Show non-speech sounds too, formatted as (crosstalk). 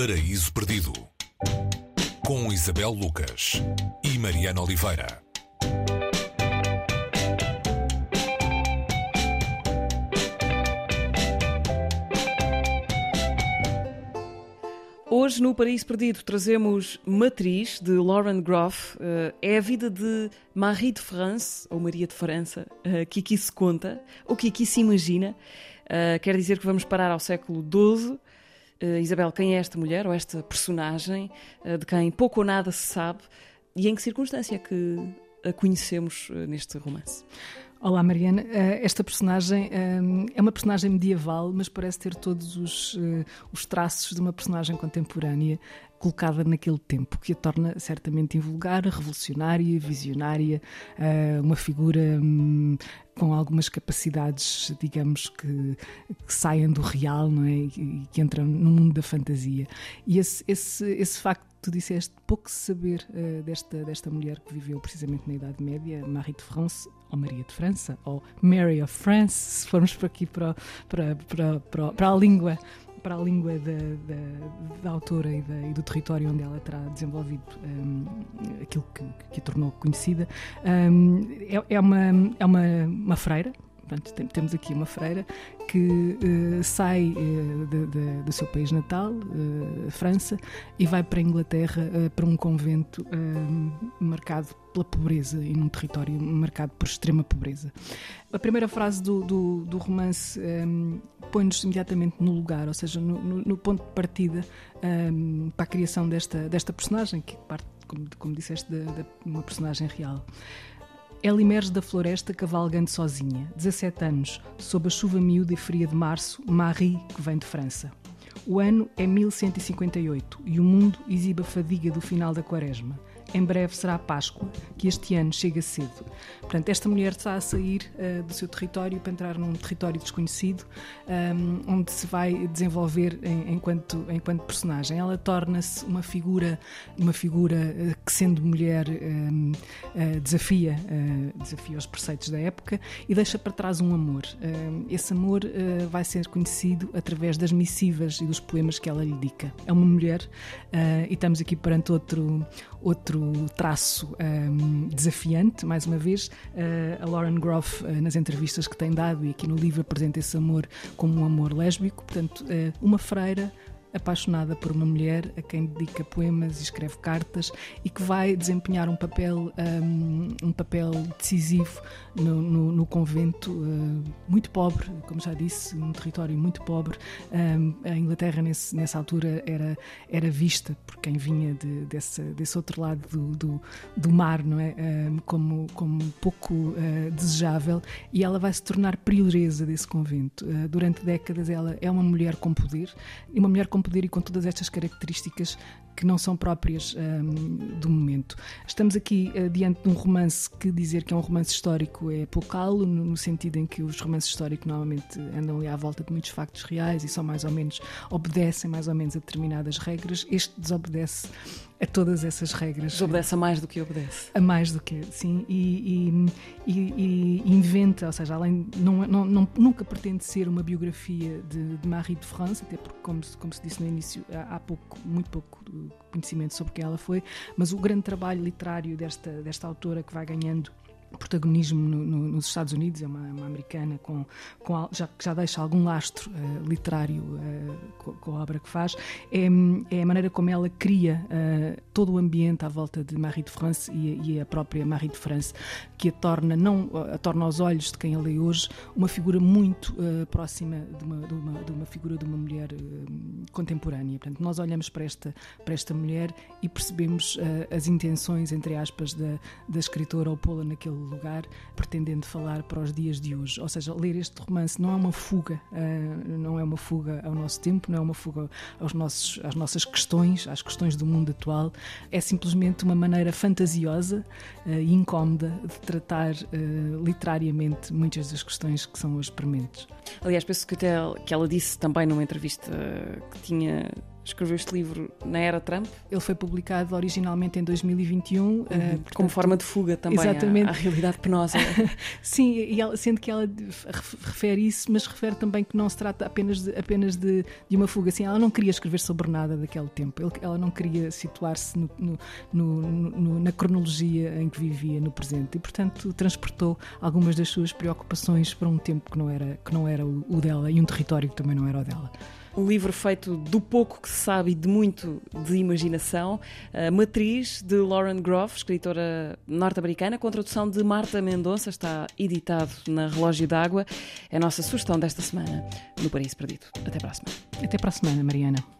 Paraíso Perdido com Isabel Lucas e Mariana Oliveira. Hoje no Paraíso Perdido trazemos Matriz de Lauren Groff. Eh, é a vida de Marie de France, ou Maria de França, eh, que aqui se conta, ou que aqui se imagina. Eh, quer dizer que vamos parar ao século XII. Isabel, quem é esta mulher, ou esta personagem, de quem pouco ou nada se sabe, e em que circunstância é que a conhecemos neste romance? Olá, Mariana. Esta personagem é uma personagem medieval, mas parece ter todos os, os traços de uma personagem contemporânea colocada naquele tempo, que a torna certamente invulgar, revolucionária, visionária, uma figura hum, com algumas capacidades, digamos, que, que saem do real, não é? E que entram no mundo da fantasia. E esse, esse, esse facto tu disseste pouco saber uh, desta, desta mulher que viveu precisamente na Idade Média, Marie de France, ou Maria de França, ou Mary of France, se formos para aqui para, para, para, para, para a língua para a língua da, da, da autora e, da, e, do território onde ela terá desenvolvido um, aquilo que, que a tornou conhecida. Um, é, é, uma, é uma, uma freira, Portanto, temos aqui uma freira que uh, sai uh, de, de, do seu país natal, uh, França, e vai para a Inglaterra para um convento marcado pela pobreza e num território marcado por extrema pobreza. A primeira frase do, do, do romance um, põe-nos imediatamente no lugar, ou seja, no, no, no ponto de partida um, para a criação desta, desta personagem, que parte, como, como disseste, de, de uma personagem real. Ela emerge da floresta cavalgando sozinha, 17 anos, sob a chuva miúda e fria de março, Marie, que vem de França. O ano é 1158 e o mundo exibe a fadiga do final da quaresma. Em breve será a Páscoa, que este ano chega cedo. Portanto, esta mulher está a sair uh, do seu território para entrar num território desconhecido, um, ehm, onde se vai desenvolver em, enquanto, enquanto personagem. Ela torna-se uma figura, uma figura uh, que, sendo mulher, um, uh, eh, desafia, desafia os preceitos da época e deixa para trás um amor. Ehm, esse amor vai ser conhecido através das missivas e dos poemas que ela lhe dedica. É uma mulher e estamos aqui perante outro, outro traço um, desafiante, mais uma vez, uh, a Lauren Groff, uh, nas entrevistas que tem dado e aqui no livro, apresenta esse amor como um amor lésbico, portanto, uh, uma freira apaixonada por uma mulher a quem dedica poemas e escreve cartas e que vai desempenhar um papel um, um papel decisivo no, no, no convento uh, muito pobre, como já disse, um território muito pobre. Um, a Inglaterra nesse, nessa altura era era vista por quem vinha de, desse, desse outro lado do, do, do mar, não é, um, como como pouco uh, desejável e ela vai se tornar prioresa desse convento. Uh, durante décadas ela é uma mulher com poder e uma mulher com com poder e com todas estas características que não são próprias um, do momento. Estamos aqui uh, diante de um romance que dizer que é um romance histórico é poucalo, no, no sentido em que os romances históricos normalmente andam ali à volta de muitos factos reais e só mais ou menos obedecem mais ou menos a determinadas regras. Este desobedece a todas essas regras. Desobedece a mais do que obedece. A mais do que, sim. E, e, e, e inventa, ou seja, além, não, não, não, nunca pretende ser uma biografia de, de Marie de France, até porque, como, como se disse no início, há, há pouco, muito pouco conhecimento sobre quem ela foi, mas o grande trabalho literário desta, desta autora que vai ganhando protagonismo no, no, nos Estados Unidos, é uma, uma americana com, com, já, já deixa algum lastro uh, literário uh, com, com, a obra que faz, é, é, a maneira como ela cria uh, todo o ambiente à volta de Marie de France e, e, a própria Marie de France, que a torna, não, a torna aos olhos de quem a lê hoje uma figura muito próxima de uma, de, uma, de uma, figura de uma mulher contemporânea. Portanto, nós olhamos para esta, para esta mulher e percebemos as intenções, entre aspas, da, da escritora ou pô-la naquele lugar, pretendendo falar para os dias de hoje. Ou seja, ler este romance não é uma fuga, uh, não é uma fuga ao nosso tempo, não é uma fuga aos nossos, às nossas questões, às questões do mundo atual. É simplesmente uma maneira fantasiosa uh, e incómoda de tratar uh, literariamente muitas das questões que são hoje prementes. Aliás, penso que, até, que ela disse também numa entrevista que tinha escreveu este livro na era Trump. Ele foi publicado originalmente em 2021. Uhum. Uh, portanto, como forma de fuga também exatamente. À, à realidade penosa. (laughs) Sim, e ela, sendo que ela refere isso, mas refere também que não se trata apenas de, apenas de, de uma fuga. Assim, ela não queria escrever sobre nada daquele tempo. ela não queria situar-se no, no, no, na cronologia em que vivia no presente. E, portanto, transportou algumas das suas preocupações para um tempo que não era, que não era o, o dela e um território que também não era o dela. Um livro feito do pouco que se sabe e de muito de imaginação. A Matriz, de Lauren Groff, escritora norte-americana, com tradução de Marta Mendonça, está editado na Relógio d'Água. É a nossa sugestão desta semana no Paraíso Perdido. Até para a semana. Até para a semana, Mariana.